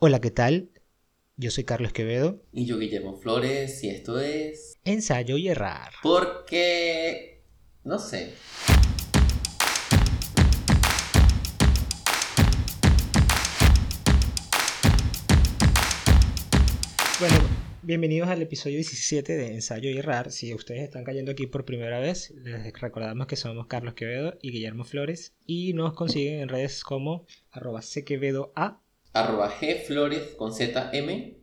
Hola, ¿qué tal? Yo soy Carlos Quevedo. Y yo Guillermo Flores, y esto es... Ensayo y errar. Porque... No sé. Bueno, bienvenidos al episodio 17 de Ensayo y errar. Si ustedes están cayendo aquí por primera vez, les recordamos que somos Carlos Quevedo y Guillermo Flores y nos consiguen en redes como arroba cquevedoa arroba gflores con ZM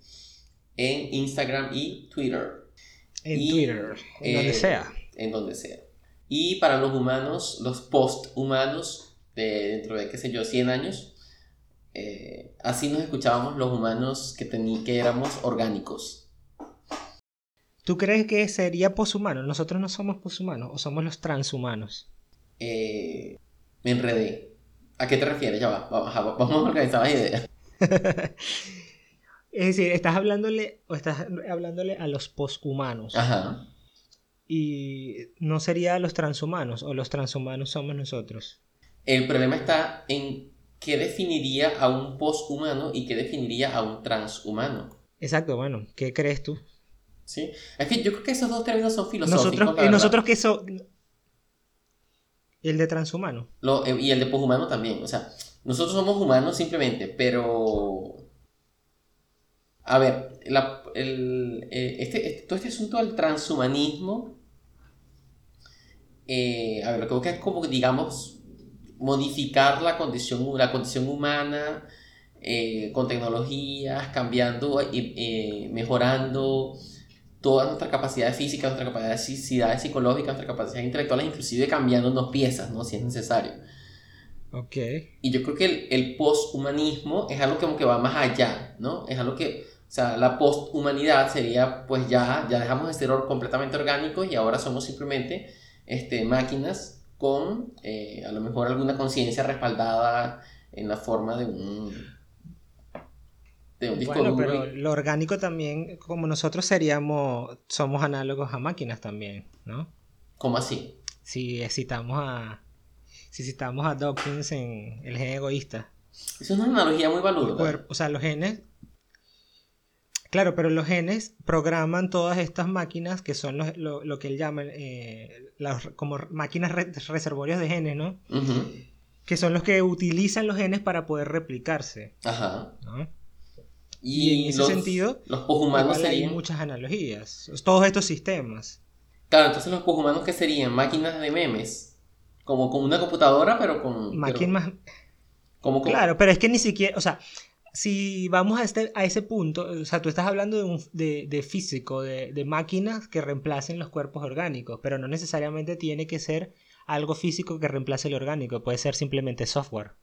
en Instagram y Twitter. En Y, Twitter, en donde eh, sea. En donde sea. Y para los humanos, los post-humanos, de dentro de, qué sé yo, 100 años, eh, así nos escuchábamos los humanos que, que éramos orgánicos. ¿Tú crees que sería poshumano? Nosotros no somos poshumanos o somos los transhumanos. Eh, me enredé. ¿A qué te refieres? Ya va, vamos a, vamos a organizar las ideas. Es decir, estás hablándole o estás hablándole a los poshumanos Ajá. y no sería a los transhumanos o los transhumanos somos nosotros. El problema está en qué definiría a un poshumano y qué definiría a un transhumano. Exacto, bueno, ¿qué crees tú? ¿Sí? Es que yo creo que esos dos términos son filosóficos. Nosotros, la nosotros que so el de transhumano. Lo- eh, y el de poshumano también. O sea, nosotros somos humanos simplemente, pero. A ver, eh, este, este- todo este asunto del transhumanismo. eh, a ver, lo que busca es como, digamos, modificar la condición, humana eh, con tecnologías, cambiando eh, mejorando todas nuestras capacidades físicas, nuestras capacidades psicológicas, nuestras capacidades intelectuales, inclusive cambiándonos piezas, ¿no? Si es necesario. Ok. Y yo creo que el, el posthumanismo es algo que como que va más allá, ¿no? Es algo que, o sea, la posthumanidad sería, pues ya, ya dejamos de ser completamente orgánicos y ahora somos simplemente este, máquinas con eh, a lo mejor alguna conciencia respaldada en la forma de un, de un disco Bueno, duro. pero y- lo orgánico también, como nosotros seríamos, somos análogos a máquinas también, ¿no? ¿Cómo así? Si citamos a, si citamos a Dawkins en El gen egoísta. Es una analogía muy valuda. cuerpo- o sea, los genes. Claro, pero los genes programan todas estas máquinas que son los- lo, lo que él llama eh, las- como máquinas re- reservorios de genes, ¿no? Que son los que utilizan los genes para poder replicarse, Ajá. ¿no? Y, Y en ese los, sentido, los poshumanos Igual hay serían... muchas analogías. Todos estos sistemas. Claro, entonces los poshumanos que serían máquinas de memes, como con una computadora, pero con... Como con- Claro, pero es que ni siquiera. O sea, si vamos a, este, a ese punto, o sea, tú estás hablando de, un, de, de físico, de, de máquinas que reemplacen los cuerpos orgánicos, pero no necesariamente tiene que ser algo físico que reemplace el orgánico, puede ser simplemente software.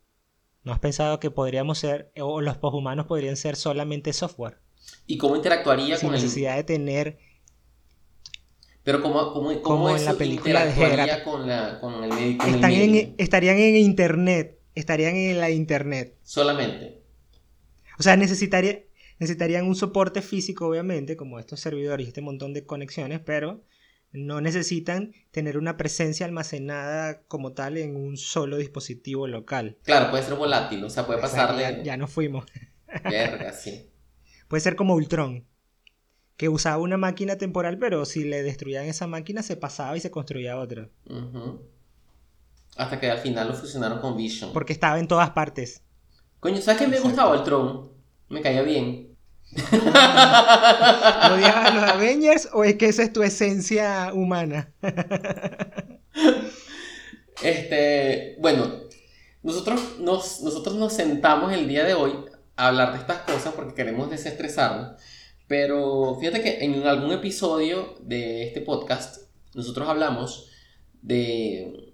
¿No has pensado que podríamos ser, o los poshumanos podrían ser solamente software? ¿Y cómo interactuaría Sin con el... necesidad de tener Pero cómo, cómo, cómo Como en eso la película de Herat. con, la, con el con el Están medio? en, estarían en internet. Estarían en la internet. Solamente. O sea, necesitaría, necesitarían un soporte físico, obviamente, como estos servidores y este montón de conexiones, pero no necesitan tener una presencia almacenada como tal en un solo dispositivo local. Claro, puede ser volátil, o sea, puede O sea, pasar ya, ya nos fuimos. Verga, sí. Puede ser como Ultron, que usaba una máquina temporal, pero si le destruían esa máquina se pasaba y se construía otra. Hasta que al final lo fusionaron con Vision. Porque estaba en todas partes. Coño, ¿sabes qué me gustaba el Tron? Me caía bien. ¿Odias a los Avengers o es que esa es tu esencia humana? Este, bueno, nosotros nos, nosotros nos sentamos el día de hoy a hablar de estas cosas porque queremos desestresarnos. Pero fíjate que en algún episodio de este podcast nosotros hablamos de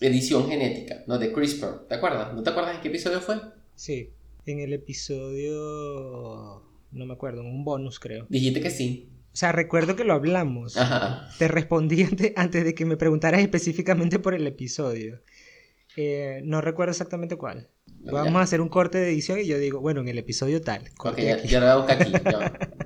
edición genética, ¿no? De CRISPR, ¿te acuerdas? ¿No te acuerdas en qué episodio fue? Sí, en el episodio... No me acuerdo, en un bonus creo. Dijiste que sí. O sea, recuerdo que lo hablamos. Ajá. Te respondí antes, antes de que me preguntaras específicamente por el episodio. Eh, no recuerdo exactamente cuál. Vamos Ya. a hacer un corte de edición y yo digo, bueno, en el episodio tal. Ok, ya, lo voy a buscar aquí.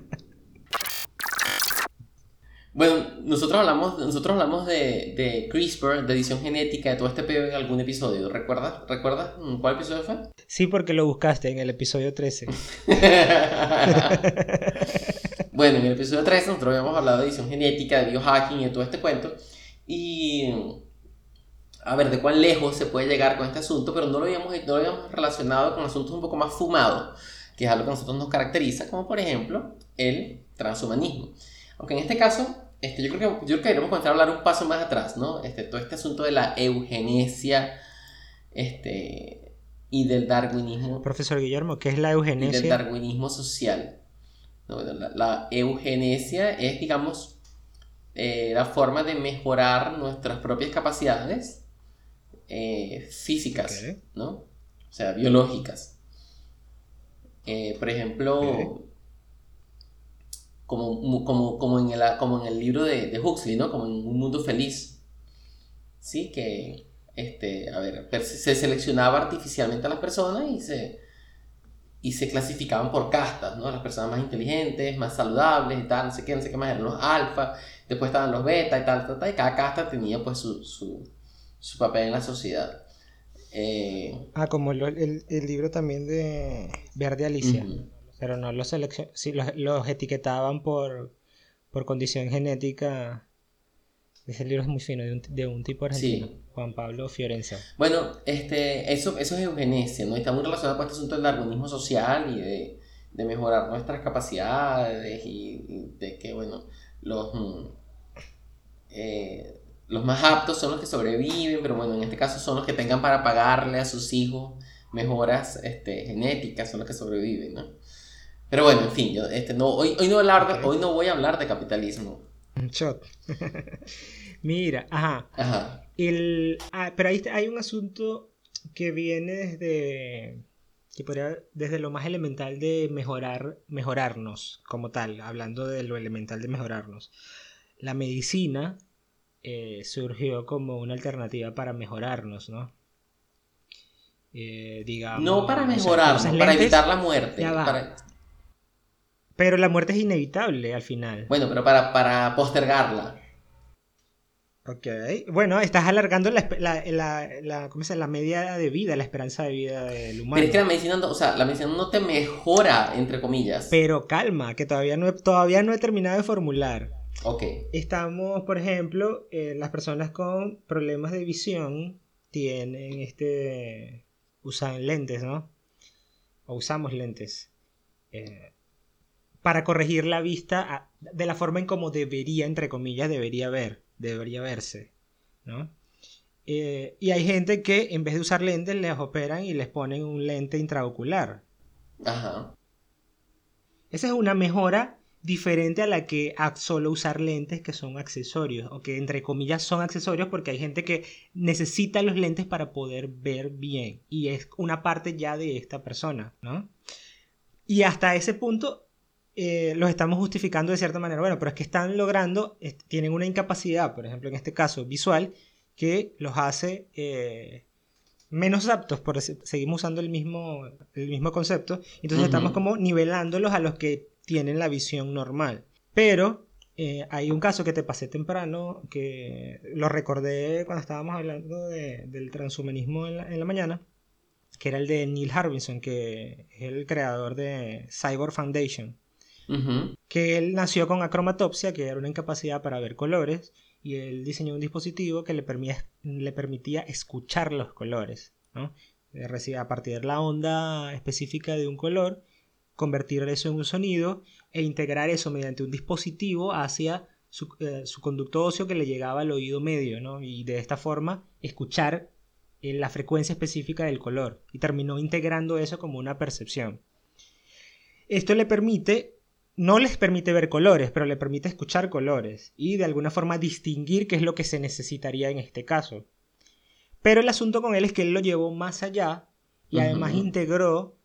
Bueno, nosotros hablamos, nosotros hablamos de, de CRISPR, de edición genética, de todo este pedo en algún episodio. ¿Recuerdas? ¿Recuerdas cuál episodio fue? Sí, porque lo buscaste en el episodio 13. bueno, en el episodio 13 nosotros habíamos hablado de edición genética, de biohacking y de todo este cuento. Y a ver de cuán lejos se puede llegar con este asunto, pero no lo habíamos, no lo habíamos relacionado con asuntos un poco más fumados, que es algo que a nosotros nos caracteriza, como por ejemplo el transhumanismo. Aunque en este caso este, yo, creo que, yo creo que deberíamos comenzar a hablar un paso más atrás, ¿no? Este, todo este asunto de la eugenesia este, y del darwinismo. Profesor Guillermo, ¿qué es la eugenesia? Y del darwinismo social. la, eugenesia es, digamos, eh, la forma de mejorar nuestras propias capacidades eh, físicas, ¿no? O sea, biológicas. Eh, por ejemplo, como, como, como, en, el, como en el libro de, de, Huxley, ¿no? Como en Un Mundo Feliz. Sí, que, este, a ver, se seleccionaba artificialmente a las personas y se, y se clasificaban por castas, ¿no? Las personas más inteligentes, más saludables y tal, no sé qué, no sé qué más, eran los alfa, después estaban los beta y tal, tal, tal, y cada casta tenía pues su, su, su papel en la sociedad. Eh, ah, como el, el, libro también de Verde Alicia. Pero no los sí, los, etiquetaban por, por condición genética. Ese libro es muy fino, de un, de un tipo argentino, Juan Pablo Fiorenza. Bueno, este, eso, eso es eugenesia, ¿no? Está muy relacionado con este asunto del darwinismo social y de, de mejorar nuestras capacidades y, de que, bueno, los, mm, eh, los más aptos son los que sobreviven, pero bueno, en este caso son los que tengan para pagarle a sus hijos mejoras este, genéticas, son los que sobreviven, ¿no? Pero bueno, en fin, yo, este, no, hoy, hoy, no hablar hoy no voy a hablar de capitalismo. Shot. Mira, ajá. Ajá. El, ah, pero ahí hay un asunto que viene desde, que podría, desde lo más elemental de mejorar, mejorarnos como tal, hablando de lo elemental de mejorarnos. La medicina eh, surgió como una alternativa para mejorarnos, ¿no? Eh, digamos, no para mejorarnos, para evitar la muerte. Para... Pero la muerte es inevitable al final. Bueno, pero para, para postergarla. Ok. Bueno, estás alargando la, la, la, ¿cómo se la media de vida, la esperanza de vida del humano. Pero es que la medicina, no, o sea, la medicina no te mejora, entre comillas. Pero calma, que todavía no he, todavía no he terminado de formular. Estamos, por ejemplo, eh, las personas con problemas de visión tienen este... usan lentes, ¿no? O usamos lentes. Eh, para corregir la vista de la forma en como debería, entre comillas, debería ver, debería verse, ¿no? Eh, y hay gente que en vez de usar lentes les operan y les ponen un lente intraocular. Ajá. Esa es una mejora diferente a la que a solo usar lentes que son accesorios, o que entre comillas son accesorios porque hay gente que necesita los lentes para poder ver bien y es una parte ya de esta persona, ¿no? Y hasta ese punto eh, los estamos justificando de cierta manera. Bueno, pero es que están logrando, tienen una incapacidad, por ejemplo, en este caso visual, que los hace eh, menos aptos, por seguimos usando el mismo, el mismo concepto, entonces estamos como nivelándolos a los que tienen la visión normal. Pero eh, hay un caso que te pasé temprano, que lo recordé cuando estábamos hablando del transhumanismo en la, en la mañana, que era el de Neil Harbinson, que es el creador de Cyborg Foundation que él nació con acromatopsia, que era una incapacidad para ver colores, y él diseñó un dispositivo que le, le permitía escuchar los colores, ¿no? a partir de la onda específica de un color, convertir eso en un sonido e integrar eso mediante un dispositivo hacia su, eh, conducto óseo que le llegaba al oído medio, ¿no? Y de esta forma escuchar eh, la frecuencia específica del color y terminó integrando eso como una percepción. Esto le permite no les permite ver colores, pero le permite escuchar colores y de alguna forma distinguir qué es lo que se necesitaría en este caso. Pero el asunto con él es que él lo llevó más allá y además integró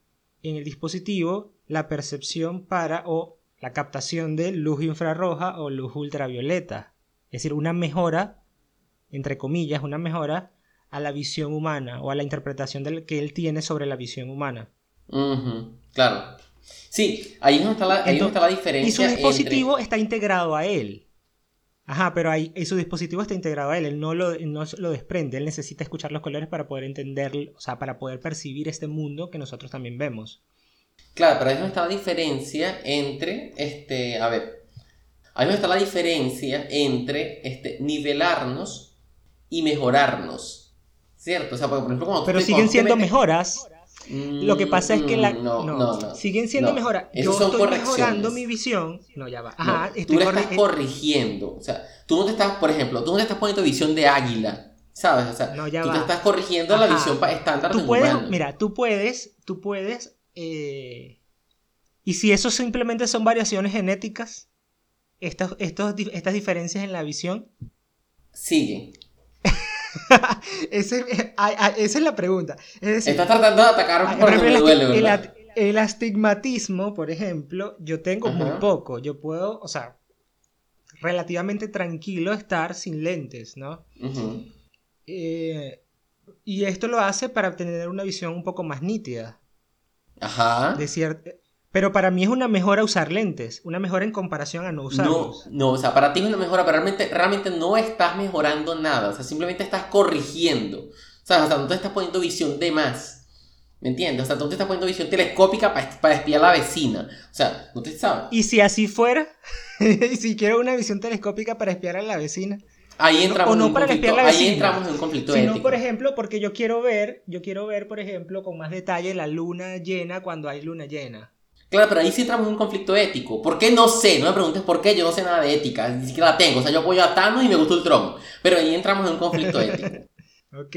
en el dispositivo la percepción para o la captación de luz infrarroja o luz ultravioleta. Es decir, una mejora, entre comillas, una mejora a la visión humana o a la interpretación que él tiene sobre la visión humana. Claro. Sí, ahí no está la, ahí está la diferencia. Y su dispositivo está integrado a él. Ajá, pero ahí, y su dispositivo está integrado a él, él no lo, no lo desprende, él necesita escuchar los colores para poder entender, o sea, para poder percibir este mundo que nosotros también vemos. Claro, pero ahí no está la diferencia entre, este, a ver, ahí no está la diferencia entre, este, nivelarnos y mejorarnos, ¿cierto? O sea, por ejemplo, cuando Pero tú te- siguen te siendo metes- mejoras. Lo que pasa es que la, Mm, no, no, no, no. siguen siendo mejoras. Yo son estoy mejorando mi visión. No, ya va. Ajá, tú le estás corri- corrigiendo. O sea, tú no te estás, por ejemplo, tú no te estás poniendo visión de águila. ¿Sabes? O sea, No, ya tú te va. estás corrigiendo la visión estándar Tú puedes, humano. mira, tú puedes, tú puedes, eh, y si eso simplemente son variaciones genéticas, estos, di- estas diferencias en la visión, Sigue. ese- ay, ay, esa es la pregunta. Es decir, Estás tratando de atacar Ah, por me ejemplo, duele, el, el astigmatismo, por ejemplo, yo tengo muy poco. Yo puedo, o sea, relativamente tranquilo estar sin lentes, ¿no? Eh, y esto lo hace para tener una visión un poco más nítida. Ajá. De Pero para mí es una mejora usar lentes, una mejora en comparación a no No, usarlos. no, o sea, para ti es una mejora, pero realmente, realmente no estás mejorando nada. O sea, simplemente estás corrigiendo. O sea, o sea, no te estás poniendo visión de más. ¿Me entiendes? O sea, tú te estás poniendo visión telescópica para, para espiar a la vecina. O sea, no te sabes. Y si así fuera, y si quiero una visión telescópica para espiar a la vecina, Ahí entramos, o no en, para conflicto, la ahí entramos en un conflicto sino ético. por ejemplo, porque yo quiero ver, yo quiero ver, por ejemplo, con más detalle la luna llena cuando hay luna llena. Claro, pero ahí sí entramos en un conflicto ético. ¿Por qué? No sé, no me preguntes por qué, yo no sé nada de ética, ni siquiera la tengo. O sea, yo apoyo a Thanos y me gusta Ultron. Pero ahí entramos en un conflicto ético. Ok.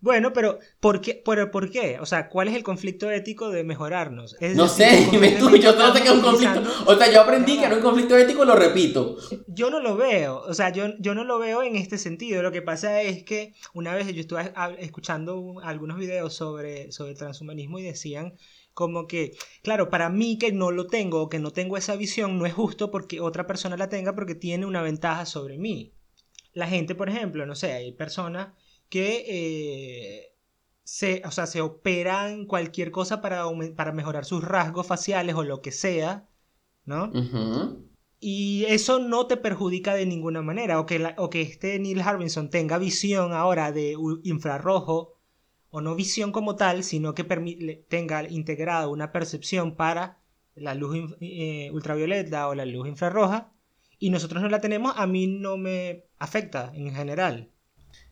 Bueno, pero ¿por qué? ¿Por, por qué? O sea, ¿cuál es el conflicto ético de mejorarnos? Es No decir, sé, dime tú, yo sé que es un conflicto. O sea, yo aprendí No, que era un conflicto ético y lo repito. Yo no lo veo, o sea, yo, yo no lo veo en este sentido. Lo que pasa es que una vez yo estuve escuchando un- algunos videos sobre, sobre transhumanismo y decían como que, claro, para mí que no lo tengo o que no tengo esa visión, no es justo porque otra persona la tenga porque tiene una ventaja sobre mí. La gente, por ejemplo, no sé, hay personas que eh, se, o sea, se operan cualquier cosa para, para mejorar sus rasgos faciales o lo que sea, ¿no? Y eso no te perjudica de ninguna manera. O que, la- o que este Neil Harbinson tenga visión ahora de infrarrojo, o no visión como tal, sino que tenga integrado una percepción para la luz eh, ultravioleta o la luz infrarroja, y nosotros no la tenemos, a mí no me afecta en general.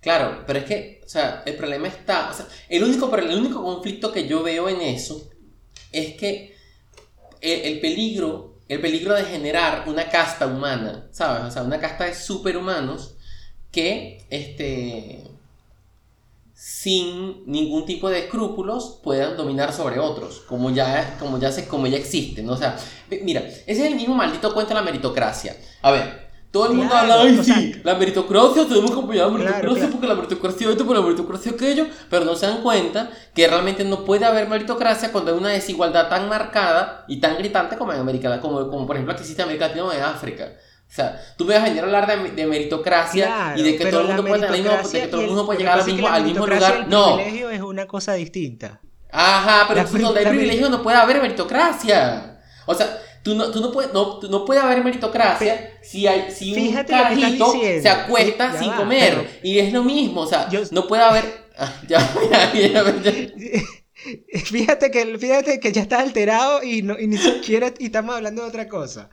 Claro, pero es que, o sea, el problema está, o sea, el único, el único conflicto que yo veo en eso es que el, el peligro, el peligro de generar una casta humana, ¿sabes? O sea, una casta de superhumanos que, este, sin ningún tipo de escrúpulos puedan dominar sobre otros, como ya, como ya, se, como ya existe, ¿no? O sea, mira, ese es el mismo maldito cuento de la meritocracia. A ver, todo el mundo Claro, habla, ay, o sea, sí, la meritocracia, tenemos que apoyar la Claro, meritocracia claro. porque la meritocracia esto, porque la meritocracia aquello, pero no se dan cuenta que realmente no puede haber meritocracia cuando hay una desigualdad tan marcada y tan gritante como en América, como, como por ejemplo aquí existe en América Latina o en África. O sea, tú me vas a venir a hablar de, de meritocracia Claro, y de que todo el la mundo puede, mismo- de que todo y el mundo puede que llegar al es que mismo, la al mismo y lugar. el No. privilegio es una cosa distinta. Ajá, pero La- entonces donde hay la privilegio no puede haber meritocracia. O sea, tú no, tú no, puedes, no, tú no puede haber meritocracia si, hay, si un carajito se acuesta Sí, sin va, comer. pero- Y es lo mismo, o sea, Yo- no puede haber... Ah, ya, ya, ya, ya. Fíjate que, fíjate que ya estás alterado y, no, y ni siquiera y estamos hablando de otra cosa.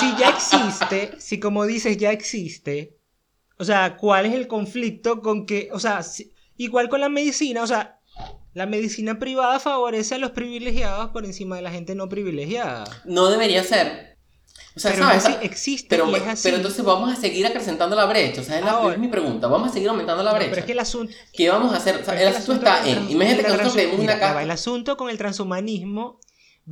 Si ya existe, si como dices ya existe, o sea, ¿cuál es el conflicto con que, o sea, si- igual con la medicina, o sea, la medicina privada favorece a los privilegiados por encima de la gente no privilegiada. No debería ser. O sea, pero ¿sabes? no, sí, existe pero, y es así. pero entonces vamos a seguir acrecentando la brecha. O sea, es, la- Ahora- es mi pregunta. Vamos a seguir aumentando la No, brecha. pero es que el asunto, ¿Qué vamos a hacer? O sea, Pero el asunto está en... Imagínate que nosotros mira, una casta... El asunto con el transhumanismo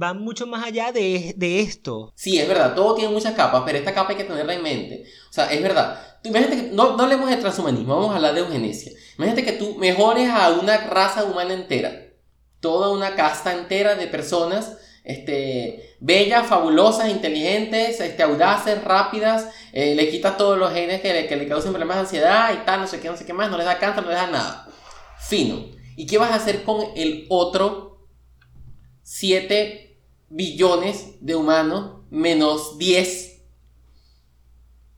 va mucho más allá de, de esto. Sí, es verdad, todo tiene muchas capas, pero esta capa hay que tenerla en mente. O sea, es verdad. Imagínate que, no, no hablemos de transhumanismo, vamos a hablar de eugenesia. Imagínate que tú mejores a una raza humana entera, toda una casta entera de personas este, bellas, fabulosas, inteligentes, este, audaces, rápidas, eh, le quitas todos los genes que le, que le causen problemas de ansiedad y tal, no sé qué, no sé qué más, no les da cáncer, no les da nada. Fino. ¿Y qué vas a hacer con el otro 7 billones de humanos menos 10?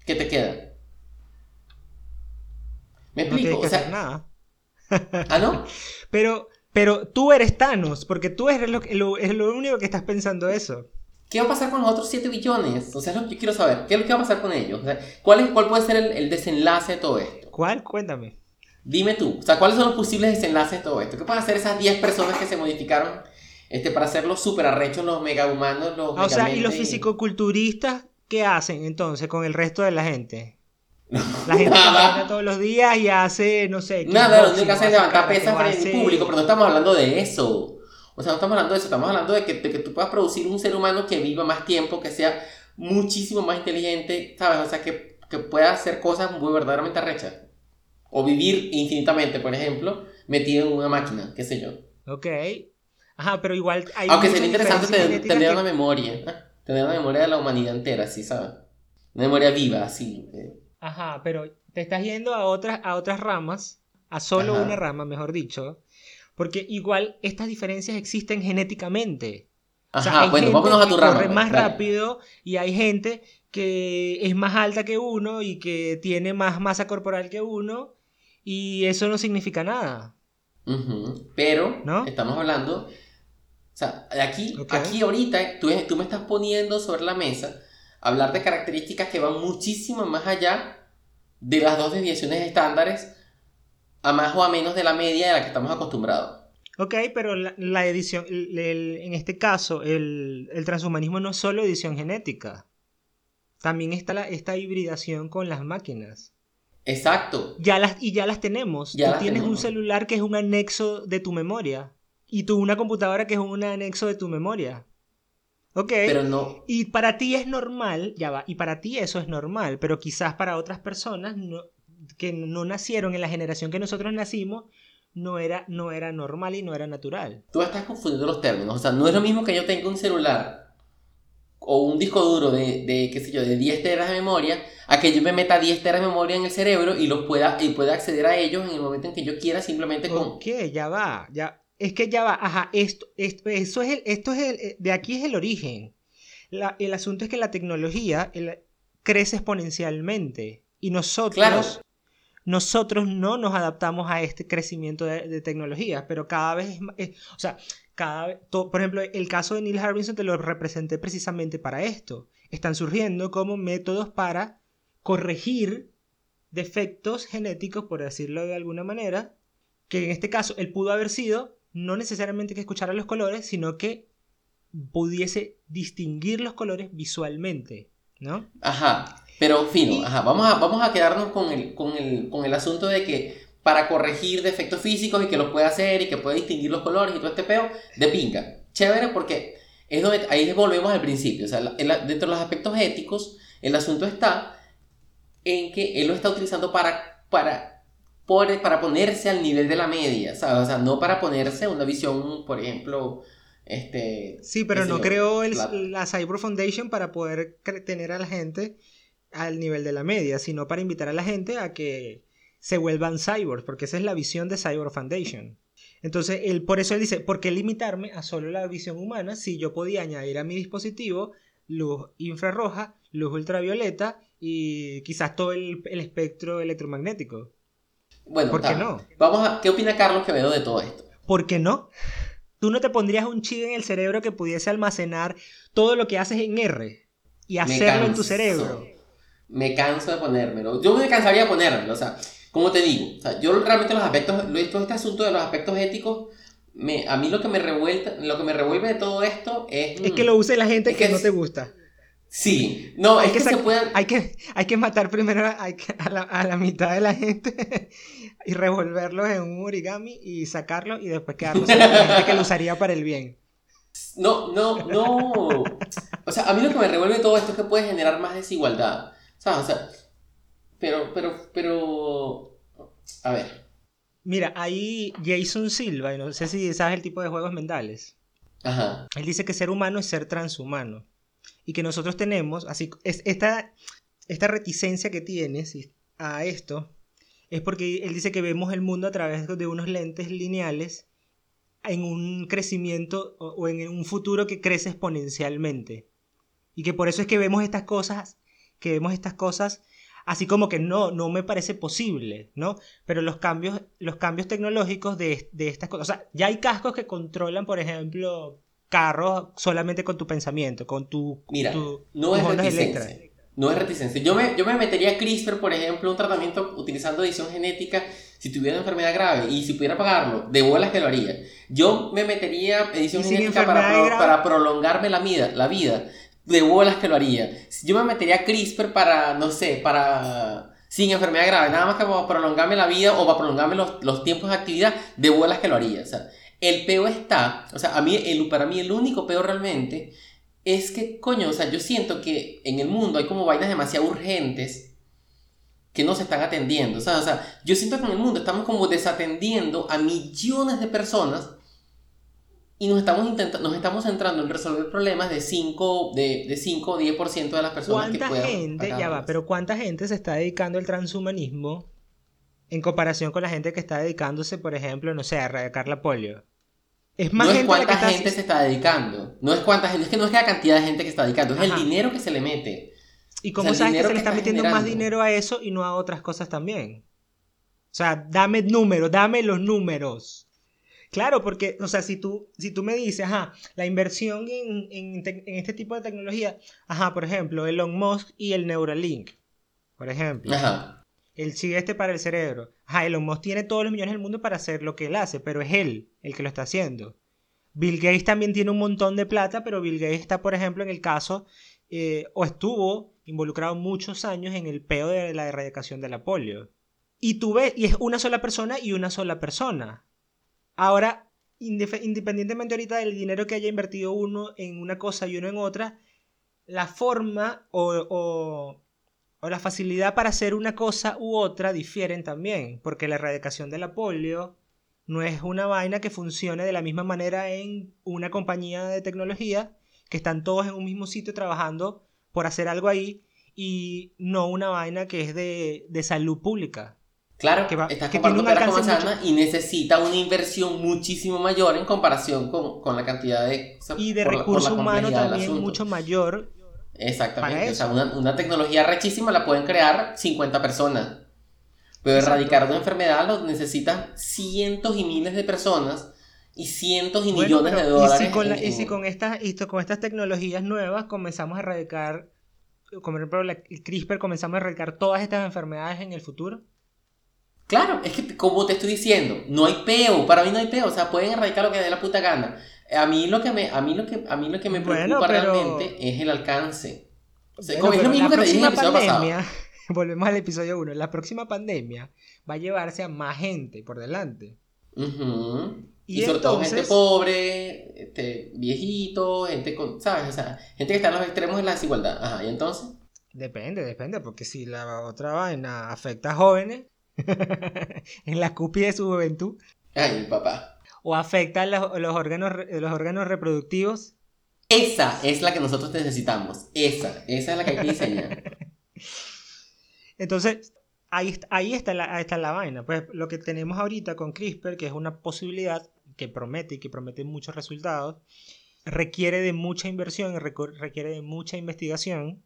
¿qué te queda? ¿Me explico? No que o sea, nada. ¿Ah, no? Pero, pero tú eres Thanos, porque tú eres lo, lo, es lo único que estás pensando eso. ¿Qué va a pasar con los otros 7 billones? O sea, es lo que yo quiero saber. ¿Qué, qué va a pasar con ellos? O sea, ¿cuál, es, ¿Cuál puede ser el, el, desenlace de todo esto? ¿Cuál? Cuéntame. Dime tú. O sea, ¿cuáles son los posibles desenlaces de todo esto? ¿Qué pueden hacer esas 10 personas que se modificaron este, para hacer los super arrechos, los mega humanos, los O sea, ¿y los fisicoculturistas qué hacen entonces con el resto de la gente? La gente Nada. todos los días y hace, no sé. Nada, lo único que hace es levantar pesas en público, pero no estamos hablando de eso. O sea, no estamos hablando de eso, estamos hablando de que, de que tú puedas producir un ser humano que viva más tiempo, que sea muchísimo más inteligente, ¿sabes? O sea, que, que pueda hacer cosas muy verdaderamente arrechas. O vivir infinitamente, por ejemplo, metido en una máquina, qué sé yo. Ok. Ajá, pero igual hay Aunque sería interesante tener, una memoria, ¿eh? tener una memoria de la humanidad entera, sí, ¿sabes? Una memoria viva, así. Eh. Ajá, pero te estás yendo a otras, a otras ramas, a solo una rama, mejor dicho, porque igual estas diferencias existen genéticamente. Ajá, bueno, vámonos a tu rama. Corre pues, más rápido y hay gente que es más alta que uno y que tiene más masa corporal que uno y eso no significa nada. Pero ¿No? estamos hablando, o sea, aquí, aquí ahorita tú, tú me estás poniendo sobre la mesa hablar de características que van muchísimo más allá de las dos desviaciones estándares a más o a menos de la media de la que estamos acostumbrados. Ok, pero la, edición, en este caso, el, transhumanismo no es solo edición genética. También está la, esta hibridación con las máquinas. Exacto. Ya las, y ya las tenemos. tú tienes un celular que es un anexo de tu memoria. Y tú una computadora que es un anexo de tu memoria. Ok. Pero no. Y para ti es normal, ya va, y para ti eso es normal, pero quizás para otras personas que no nacieron en la generación que nosotros nacimos, no era, no era normal y no era natural. Tú estás confundiendo los términos. O sea, no es lo mismo que yo tenga un celular o un disco duro de, de, qué sé yo, de 10 teras de memoria, a que yo me meta 10 teras de memoria en el cerebro y los pueda, y pueda acceder a ellos en el momento en que yo quiera simplemente con... Ok, ya va, ya, es que ya va, ajá, esto, esto, eso es el, esto es el, eh, de aquí es el origen. el asunto es que la tecnología crece exponencialmente y nosotros, nosotros no nos adaptamos a este crecimiento de, tecnología, pero cada vez es, o sea, cada vez, por ejemplo, el caso de Neil Harbinson te lo representé precisamente para esto. Están surgiendo como métodos para corregir defectos genéticos, por decirlo de alguna manera, que en este caso él pudo haber sido no necesariamente que escuchara los colores, sino que pudiese distinguir los colores visualmente, ¿no? Ajá, pero fino, ajá, vamos a, vamos a quedarnos con el, con, el, con el asunto de que para corregir defectos físicos y que los puede hacer y que puede distinguir los colores y todo este peo, de pinga. Chévere porque es donde, ahí volvemos al principio, o sea, dentro de los aspectos éticos, el asunto está en que él lo está utilizando para, para para ponerse al nivel de la media, ¿sabes? O sea, no para ponerse una visión, por ejemplo, este... Sí, pero no creó la... Cyber Foundation para poder tener a la gente al nivel de la media, sino para invitar a la gente a que se vuelvan cyborgs, porque esa es la visión de Cyber Foundation. Entonces, él, por eso él dice, ¿por qué limitarme a solo la visión humana si yo podía añadir a mi dispositivo luz infrarroja, luz ultravioleta y quizás todo el espectro electromagnético? Bueno, ¿por qué no? Vamos a, ¿Qué opina Carlos Quevedo de todo esto? ¿Por qué no? ¿Tú no te pondrías un chip en el cerebro que pudiese almacenar todo lo que haces en R y hacerlo en tu cerebro? Me canso de ponérmelo. Yo me cansaría de ponérmelo, o sea, como te digo, o sea, yo realmente los aspectos, todo este asunto de los aspectos éticos, me, a mí lo que me revuelta, lo que me revuelve de todo esto es... Es que lo use la gente que no te gusta. Sí, no, hay es que, se hay, que, hay que matar primero a, la, mitad de la gente y revolverlos en un origami y sacarlo y después quedarlos con la gente que lo usaría para el bien. No, no, no. O sea, a mí lo que me revuelve todo esto es que puede generar más desigualdad. ¿Sabes? O sea, pero, pero, pero. A ver. Mira, ahí Jason Silva, y no sé si sabes el tipo de juegos mentales. Ajá. Él dice que ser humano es ser transhumano y que nosotros tenemos, así, es, esta, esta reticencia que tienes a esto, es porque él dice que vemos el mundo a través de unos lentes lineales en un crecimiento o en un futuro que crece exponencialmente. Y que por eso es que vemos estas cosas, que vemos estas cosas así como que no, no me parece posible, ¿no? Pero los cambios, los cambios tecnológicos de, de estas cosas, o sea, ya hay cascos que controlan, por ejemplo, carros solamente con tu pensamiento, con tu... Mira, no es reticencia. No es reticencia. Yo me, yo me metería CRISPR, por ejemplo, un tratamiento utilizando edición genética si tuviera enfermedad grave y si pudiera pagarlo, de bolas que lo haría. Yo me metería edición genética para, para prolongarme la vida, la vida de bolas que lo haría. Yo me metería CRISPR para, no sé, para... Sin enfermedad grave, nada más que para prolongarme la vida o para prolongarme los, los tiempos de actividad, de bolas que lo haría. O sea, el peo está, o sea, a mí, el, para mí el único peo realmente es que, coño, o sea, yo siento que en el mundo hay como vainas demasiado urgentes que no se están atendiendo. O sea, o sea, yo siento que en el mundo estamos como desatendiendo a millones de personas y nos estamos, nos estamos centrando en resolver problemas de 5 de, de 5 o 10% de las personas que puedan. gente, ya va, pero cuánta gente se está dedicando al transhumanismo en comparación con la gente que está dedicándose, por ejemplo, no sé, a erradicar la polio? Es más no es cuánta gente se está dedicando, no es cuánta gente, es que no es la cantidad de gente que está dedicando, es el dinero que se le mete. ¿Y cómo sabes que se le está, metiendo más dinero a eso y no a otras cosas también? O sea, dame números, dame los números. Claro, porque, o sea, si tú, si tú me dices, ajá, la inversión en, en, este tipo de tecnología, ajá, por ejemplo, Elon Musk y el Neuralink, por ejemplo. Ajá. El chip este para el cerebro. Ajá, Elon Musk tiene todos los millones del mundo para hacer lo que él hace, pero es él el que lo está haciendo. Bill Gates también tiene un montón de plata, pero Bill Gates está, por ejemplo, en el caso, eh, o estuvo involucrado muchos años en el peo de la erradicación de la polio. Y tú ves, y es una sola persona y una sola persona. Ahora, independientemente ahorita del dinero que haya invertido uno en una cosa y uno en otra, la forma o, o, la facilidad para hacer una cosa u otra difieren también, porque la erradicación de la polio no es una vaina que funcione de la misma manera en una compañía de tecnología, que están todos en un mismo sitio trabajando por hacer algo ahí, y no una vaina que es de, de salud pública. Claro, que, va, estás que comparando peras con manzana y necesita una inversión muchísimo mayor en comparación con, con la cantidad de... y de recursos humanos también mucho mayor. Exactamente, o sea, una, una, tecnología rechísima la pueden crear 50 personas. Pero erradicar una enfermedad lo necesitan cientos y miles de personas y cientos y millones de dólares. Y si con, y si con estas, y con estas tecnologías nuevas comenzamos a erradicar, como por ejemplo el CRISPR, comenzamos a erradicar todas estas enfermedades en el futuro. Claro, es que como te estoy diciendo, no hay peo, para mí no hay peo, o sea, pueden erradicar lo que dé la puta gana. A mí lo que me, a mí lo que, a mí lo que me preocupa realmente es el alcance. O sea, es lo mismo que te dije en el episodio pandemia, Volvemos al episodio 1. La próxima pandemia va a llevarse a más gente por delante. Y, sobre todo gente pobre, este, viejito, gente con, ¿sabes? O sea, gente que está en los extremos de la desigualdad. Ajá, ¿y entonces? Depende, depende, porque si la otra vaina afecta a jóvenes, en la cúpula de su juventud. Ay, papá. O afecta los, órganos, los órganos reproductivos. Esa es la que nosotros necesitamos. Esa, esa es la que hay que diseñar. Entonces, ahí, ahí, está la, está la vaina. Pues lo que tenemos ahorita con CRISPR, que es una posibilidad que promete y que promete muchos resultados, requiere de mucha inversión, requiere de mucha investigación,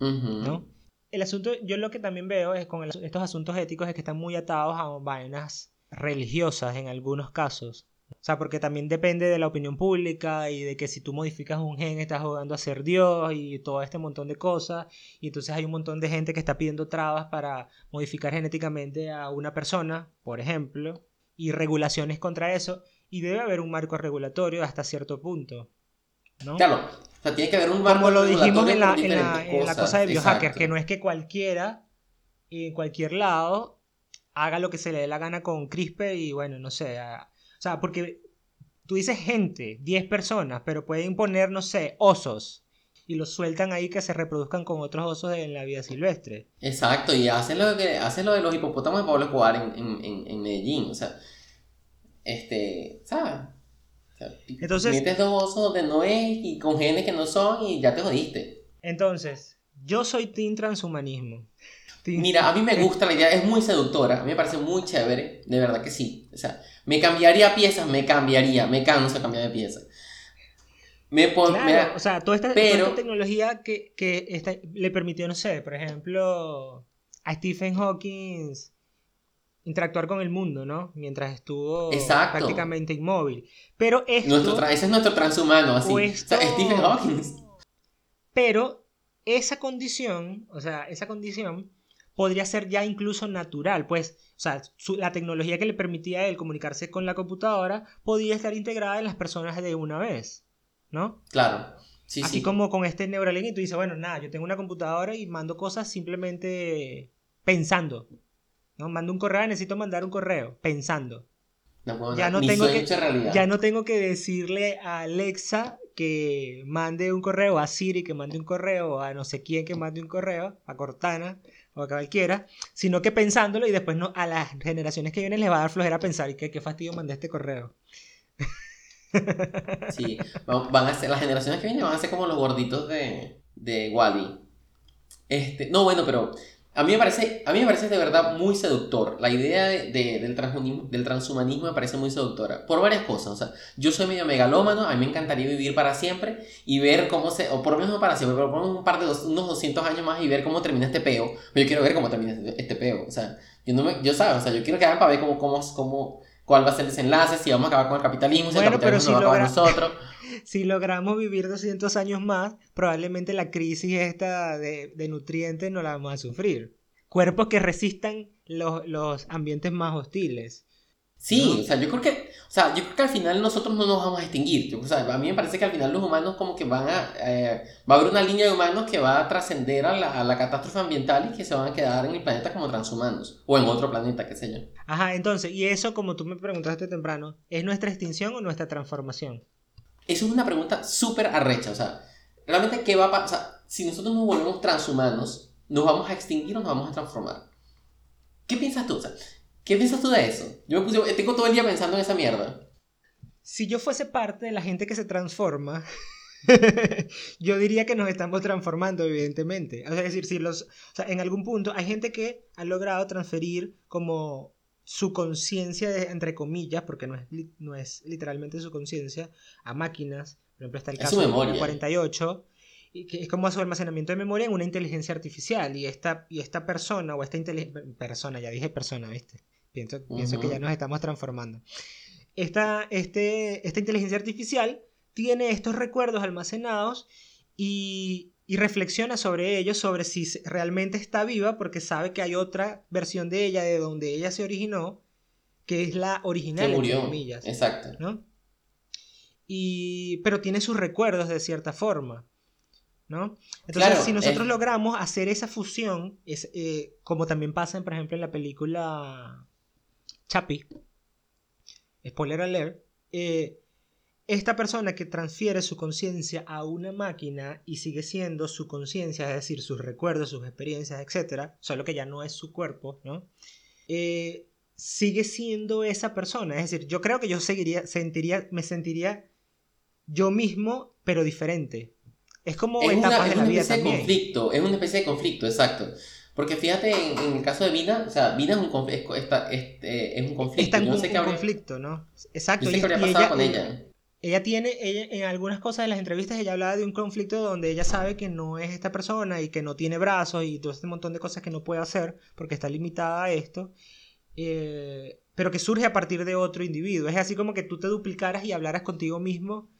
¿no? el asunto, yo lo que también veo es con estos asuntos éticos es que están muy atados a vainas religiosas en algunos casos. O sea, porque también depende de la opinión pública y de que si tú modificas un gen estás jugando a ser Dios y todo este montón de cosas. Y entonces hay un montón de gente que está pidiendo trabas para modificar genéticamente a una persona, por ejemplo, y regulaciones contra eso. Y debe haber un marco regulatorio hasta cierto punto. ¿no? Claro, o sea, tiene que haber un marco Como lo dijimos en la, en la, cosa de biohacker, que no es que cualquiera, en cualquier lado, haga lo que se le dé la gana con CRISPR y bueno, no sé. Sea, porque tú dices gente, 10 personas, pero pueden poner, no sé, osos. Y los sueltan ahí que se reproduzcan con otros osos en la vida silvestre. Exacto, y hacen lo, que, hacen lo de los hipopótamos de Pablo Escobar en, en, en Medellín. O sea, este, ¿sabes? Entonces, metes dos osos donde no es y con genes que no son y ya te jodiste. Entonces, yo soy team transhumanismo. Mira, a mí me gusta la idea, es muy seductora, a mí me parece muy chévere, de verdad que sí. O sea, me cambiaría piezas, me cambiaría, me canso de cambiar de piezas. Me claro, o sea, toda esta, tecnología que, que le permitió, no sé, por ejemplo, a Stephen Hawking interactuar con el mundo, ¿no? Mientras estuvo Exacto. prácticamente inmóvil. Pero esto... Nuestro ese es nuestro transhumano, así. o O sea, esto- Stephen Hawking. Pero esa condición, o sea, esa condición podría ser ya incluso natural, pues, o sea, su- la tecnología que le permitía a él comunicarse con la computadora podía estar integrada en las personas de una vez, ¿no? Claro. Sí, Así sí. como con este Neuralink y tú dices, bueno, nada, yo tengo una computadora y mando cosas simplemente pensando, ¿no? Mando un correo, necesito mandar un correo, pensando. No ya no tengo que-. Ya no tengo que decirle a Alexa que mande un correo, a Siri que mande un correo, a no sé quién que mande un correo, a Cortana o a cualquiera, sino que pensándolo y después no, a las generaciones que vienen les va a dar flojera pensar y que qué fastidio mandé este correo. Sí, van a ser, las generaciones que vienen van a ser como los gorditos de, de Wally. Este, no, bueno, pero a mí me parece, a mí me parece de verdad muy seductor. La idea de- de- del, transhumanismo, del transhumanismo me parece muy seductora. Por varias cosas. O sea, yo soy medio megalómano, a mí me encantaría vivir para siempre y ver cómo se, o por lo menos no para siempre, pero por un par de dos- unos 200 años más y ver cómo termina este peo. Pero yo quiero ver cómo termina este, este peo. O sea, yo no me, yo sabes, o sea, yo quiero quedarme para ver cómo, cómo, cómo, cuál va a ser el desenlace, si vamos a acabar con el capitalismo, si Bueno, el pero capitalismo si no va a acabar nosotros. Si logramos vivir 200 años más, probablemente la crisis esta de, de nutrientes no la vamos a sufrir. Cuerpos que resistan los, los ambientes más hostiles. Sí, ¿no? o sea, yo creo que, o sea, yo creo que al final nosotros no nos vamos a extinguir. O sea, a mí me parece que al final los humanos como que van a, eh, va a haber una línea de humanos que va a trascender a la, a la catástrofe ambiental y que se van a quedar en el planeta como transhumanos o en otro planeta, qué sé yo. Ajá, entonces, y eso, como tú me preguntaste temprano, ¿es nuestra extinción o nuestra transformación? Eso es una pregunta súper arrecha, o sea, realmente qué va a pasar, o sea, si nosotros nos volvemos transhumanos, ¿nos vamos a extinguir o nos vamos a transformar? ¿Qué piensas tú? O sea, ¿qué piensas tú de eso? Yo me puse, tengo todo el día pensando en esa mierda. Si yo fuese parte de la gente que se transforma, yo diría que nos estamos transformando, evidentemente. O sea, es decir, si los, o sea, en algún punto hay gente que ha logrado transferir como su conciencia, entre comillas, porque no es, no es literalmente su conciencia, a máquinas. Por ejemplo, está el caso de memoria. 48, y que es como su almacenamiento de memoria en una inteligencia artificial. Y esta, y esta persona, o esta inteligencia... Persona, ya dije persona, ¿viste? Pienso, pienso que ya nos estamos transformando. Esta, este, esta inteligencia artificial tiene estos recuerdos almacenados y, y reflexiona sobre ellos, sobre si realmente está viva, porque sabe que hay otra versión de ella, de donde ella se originó, que es la Que original, entre murió. comillas. Exacto. ¿no? Y, pero tiene sus recuerdos de cierta forma, ¿no? Entonces, Claro, si nosotros es- logramos hacer esa fusión, es, eh, como también pasa, por ejemplo, en la película Chappie, spoiler alert, eh, esta persona que transfiere su conciencia a una máquina y sigue siendo su conciencia, es decir, sus recuerdos, sus experiencias, etc., solo que ya no es su cuerpo, ¿no? Eh, sigue siendo esa persona. Es decir, yo creo que yo seguiría, sentiría, me sentiría yo mismo, pero diferente. Es como Es etapas una, de es la una vida especie de también. conflicto, es una especie de conflicto, exacto. Porque fíjate, en, en el caso de Vina, o sea, Vina es un, conf- es, es, eh, es un conflicto. Está en Yo no un, sé un qué habría, conflicto, ¿no? Exacto. yo sé y- qué habría y pasado ella- con ella- ella. Tiene, ella, en algunas cosas de las entrevistas, ella hablaba de un conflicto donde ella sabe que no es esta persona y que no tiene brazos y todo este montón de cosas que no puede hacer porque está limitada a esto, eh, pero que surge a partir de otro individuo. Es así como que tú te duplicaras y hablaras contigo mismo,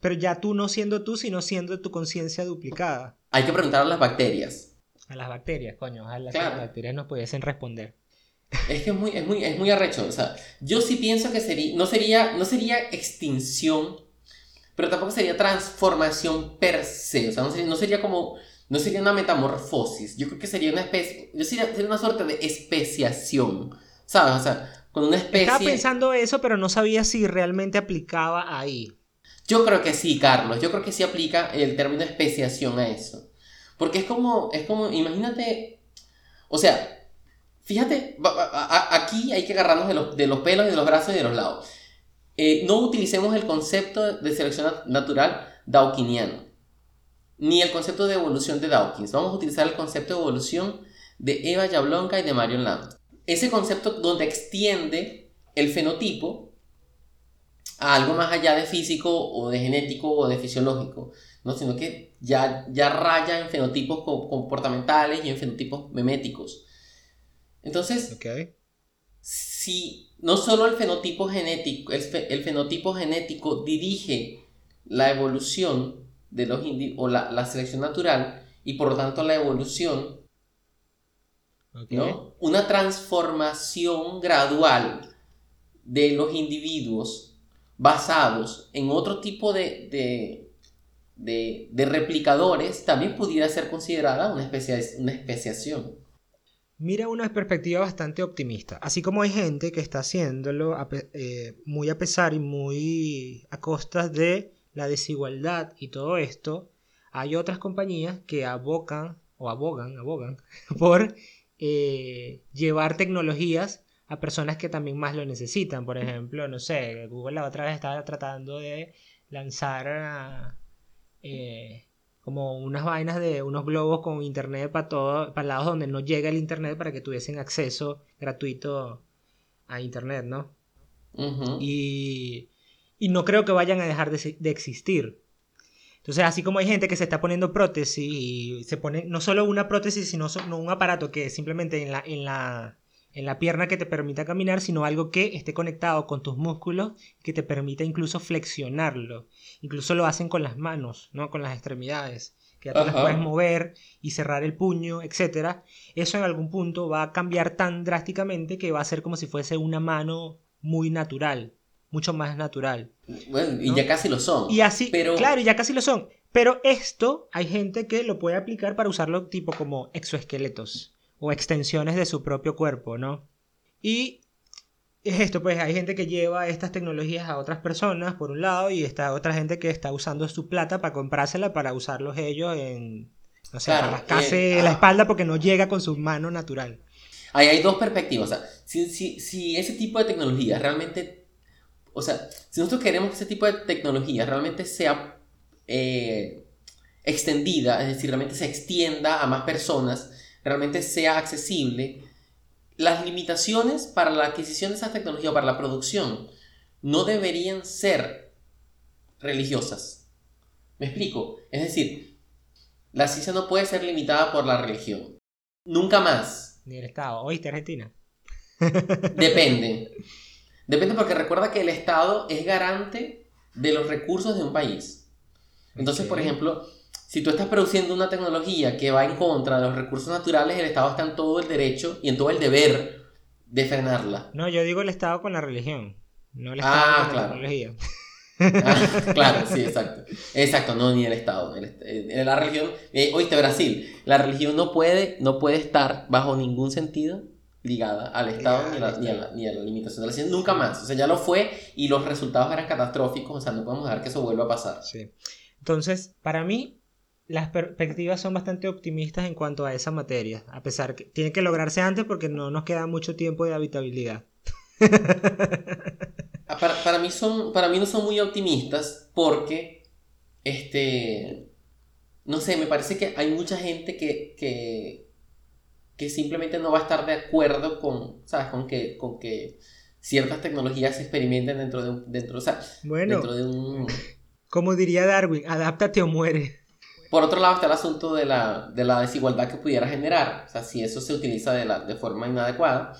pero ya tú no siendo tú, sino siendo tu conciencia duplicada. Hay que preguntar a las bacterias. A las bacterias, coño, ojalá Claro. las bacterias nos pudiesen responder. Es que es muy, es muy, es muy arrecho. O sea, yo sí pienso que sería, no sería, no sería extinción, pero tampoco sería transformación per se. O sea, no sería, no sería como, no sería una metamorfosis. Yo creo que sería una especie, yo sería, sería una suerte de especiación. ¿Sabes? O sea, con una especie. Estaba pensando eso, pero no sabía si realmente aplicaba ahí. Yo creo que sí, Carlos. Yo creo que sí aplica el término especiación a eso. Porque es como, es como, imagínate, o sea, fíjate, aquí hay que agarrarnos de los, pelos de los brazos y de los lados. Eh, no utilicemos el concepto de selección nat- natural dawkiniano, ni el concepto de evolución de Dawkins. Vamos a utilizar el concepto de evolución de Eva Jablonka y de Marion Land. Ese concepto donde extiende el fenotipo a algo más allá de físico o de genético o de fisiológico, ¿no? sino que ya, ya raya en fenotipos co- comportamentales y en fenotipos meméticos. Entonces, si no solo el fenotipo genético, el, fe- el fenotipo genético dirige la evolución de los o la, la selección natural y por lo tanto la evolución. ¿no? Una transformación gradual de los individuos basados en otro tipo de, de, de- de replicadores también pudiera ser considerada una, especia- una especiación. Mira una perspectiva bastante optimista. Así como hay gente que está haciéndolo eh, muy a pesar y muy a costas de la desigualdad y todo esto, hay otras compañías que abocan o abogan, abogan por eh, llevar tecnologías a personas que también más lo necesitan. Por ejemplo, no sé, Google la otra vez estaba tratando de lanzar eh, como unas vainas de unos globos con internet para todo, para lados donde no llega el internet para que tuviesen acceso gratuito a internet, ¿no? Y, y no creo que vayan a dejar de, de existir. Entonces, así como hay gente que se está poniendo prótesis y se pone no solo una prótesis, sino so- no un aparato que simplemente en la, en la, en la pierna que te permita caminar, sino algo que esté conectado con tus músculos, que te permita incluso flexionarlo. Incluso lo hacen con las manos, ¿no? Con las extremidades, que ya te las puedes mover y cerrar el puño, etcétera. Eso en algún punto va a cambiar tan drásticamente que va a ser como si fuese una mano muy natural, mucho más natural. Bueno, y ya casi lo son. Y así, Pero- claro, ya casi lo son. Pero esto hay gente que lo puede aplicar para usarlo tipo como exoesqueletos o extensiones de su propio cuerpo, ¿no? Y es esto, pues hay gente que lleva estas tecnologías a otras personas, por un lado, y está otra gente que está usando su plata para comprársela para usarlos ellos en, no sé, Claro, rascarse eh, la ah. espalda porque no llega con su mano natural. Ahí hay dos perspectivas. O sea, si, si, si ese tipo de tecnología realmente. O sea, si nosotros queremos que ese tipo de tecnología realmente sea eh, extendida, es decir, realmente se extienda a más personas, realmente sea accesible, las limitaciones para la adquisición de esa tecnología o para la producción no deberían ser religiosas. ¿Me explico? Es decir, la ciencia no puede ser limitada por la religión. Nunca más. Ni el Estado. ¿Oíste, Argentina? Depende. Depende porque recuerda que el Estado es garante de los recursos de un país. Entonces, por ejemplo, si tú estás produciendo una tecnología que va en contra de los recursos naturales, el Estado está en todo el derecho y en todo el deber de frenarla. No, yo digo el Estado con la religión, no el Ah, Estado con claro. la tecnología. Ah, claro, sí, exacto. Exacto, no ni el Estado. El est- eh, la religión, eh, oíste, Brasil, la religión no puede, no puede estar bajo ningún sentido ligada al Estado ni a, la, ni, a la, ni a la limitación de la ciencia, nunca más. O sea, ya lo fue y los resultados eran catastróficos, o sea, no podemos dejar que eso vuelva a pasar. Sí. Entonces, para mí, las perspectivas son bastante optimistas en cuanto a esa materia, a pesar que tiene que lograrse antes porque no nos queda mucho tiempo de habitabilidad. Ah, Para, para mí son, para mí no son muy optimistas porque, este, no sé, me parece que hay mucha gente que, que, que simplemente no va a estar de acuerdo con, ¿sabes? Con que, con que ciertas tecnologías se experimenten dentro de un, dentro, o sea, Bueno, dentro de un... como diría Darwin, adáptate o muere. Por otro lado está el asunto de la, de la desigualdad que pudiera generar, o sea, si eso se utiliza de, la, de forma inadecuada.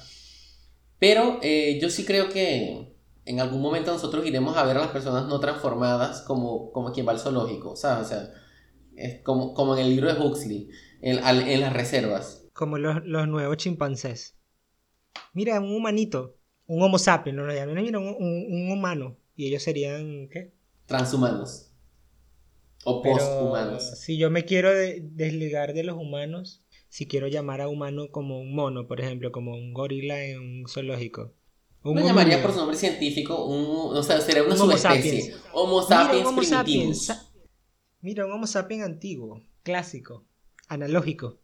Pero eh, yo sí creo que en algún momento nosotros iremos a ver a las personas no transformadas como, como quien va al zoológico, ¿sabes? O sea, es como, como en el libro de Huxley, en, al- en las reservas. Como los, los nuevos chimpancés. Mira, un humanito, un homo sapiens, no lo llaman, mira, un, un- un humano. Y ellos serían, ¿qué? Transhumanos. O posthumanos. si yo me quiero de- desligar de los humanos, si quiero llamar a humano como un mono, por ejemplo, como un gorila en un zoológico. Un Lo llamaría por su nombre científico, un, o sea, sería una Un Homo subespecie. sapiens. Homo Mira, un sapiens Homo sapiens. Mira, un Homo sapiens antiguo, clásico, analógico.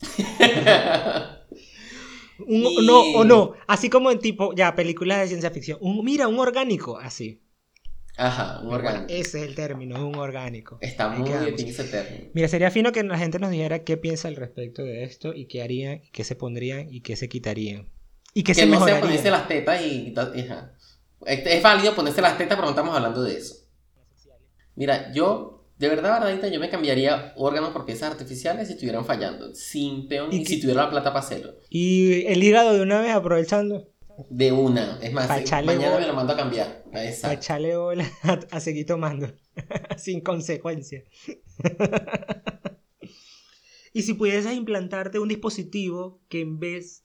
Un- Y- No, o no, así como en tipo, ya, películas de ciencia ficción. Un, mira, un orgánico, así. Ajá, un orgánico. Ese es el término, un orgánico. Está muy bien ese término. Mira, sería fino que la gente nos dijera qué piensa al respecto de esto y qué harían, y qué se pondrían y qué se quitarían. Y qué Que se no mejoraría. ponerse las tetas y... ajá. Es es válido ponerse las tetas, pero no estamos hablando de eso. Mira, yo de verdad, verdadita, yo me cambiaría órganos por piezas artificiales si estuvieran fallando. Sin peón, ¿Y y si tuviera la plata para hacerlo. Y el hígado de una vez aprovechando. De una. Es más, mañana bola. me lo mando a cambiar. Exacto. echarle bola a, a seguir tomando. Sin consecuencias. y si pudieses implantarte un dispositivo que en vez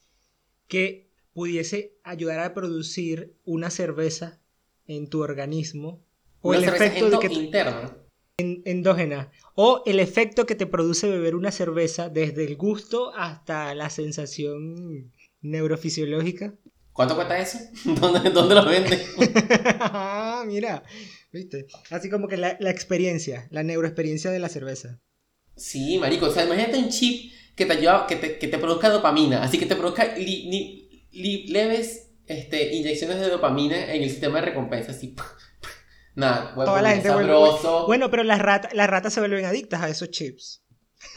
que pudiese ayudar a producir una cerveza en tu organismo. O Una el efecto de que te- interna. endógena. O el efecto que te produce beber una cerveza desde el gusto hasta la sensación neurofisiológica. ¿Cuánto cuesta eso? ¿Dónde, dónde lo venden? Ah, Mira, viste. Así como que la, la experiencia, la neuroexperiencia de la cerveza. Sí, marico. O sea, imagínate un chip que te ayuda, que te, que te produzca dopamina. Así que te produzca li- li- li- leves este, inyecciones de dopamina en el sistema de recompensa. Así. Nada, Toda la gente vuelve- sabroso. Bueno, pero las ratas, las ratas se vuelven adictas a esos chips.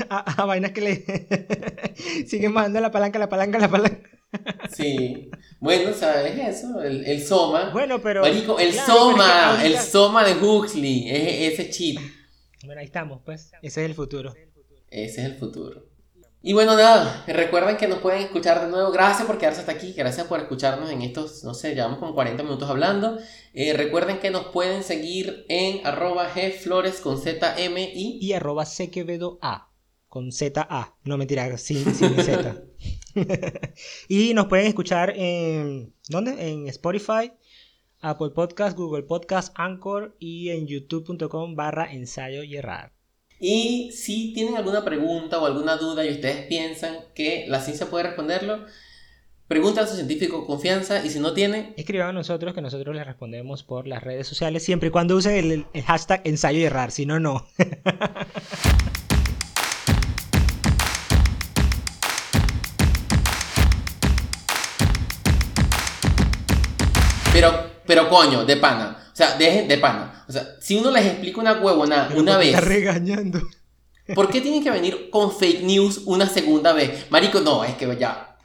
A, a vainas que le siguen mandando la palanca, la palanca, la palanca. Sí. Bueno, o sea, es eso. El, el Soma. Bueno, pero. Marico, el claro, Soma. ahorita- El Soma de Huxley. Es ese chip. Bueno, ahí estamos, pues. Ese es el futuro. Ese es el futuro. Y bueno, nada, recuerden que nos pueden escuchar de nuevo. Gracias por quedarse hasta aquí. Gracias por escucharnos en estos, no sé, llevamos como 40 minutos hablando. Eh, recuerden que nos pueden seguir en arroba gflores con ZM y... Y arroba sequevedo A. Con ZA. No mentira, sin, sin Z. y nos pueden escuchar en. ¿Dónde? En Spotify, Apple Podcast, Google Podcast, Anchor y en youtube.com barra ensayo y errar. Y si tienen alguna pregunta o alguna duda y ustedes piensan que la ciencia puede responderlo, pregunten a su científico confianza y si no tiene, Escriban a nosotros que nosotros les respondemos por las redes sociales siempre y cuando usen el, el hashtag ensayo y errar, si no, no. pero, coño, de pana. O sea, dejen de pana. O sea, si uno les explica una huevona Pero una vez... Está regañando. ¿Por qué tienen que venir con fake news una segunda vez? Marico, no, es que ya.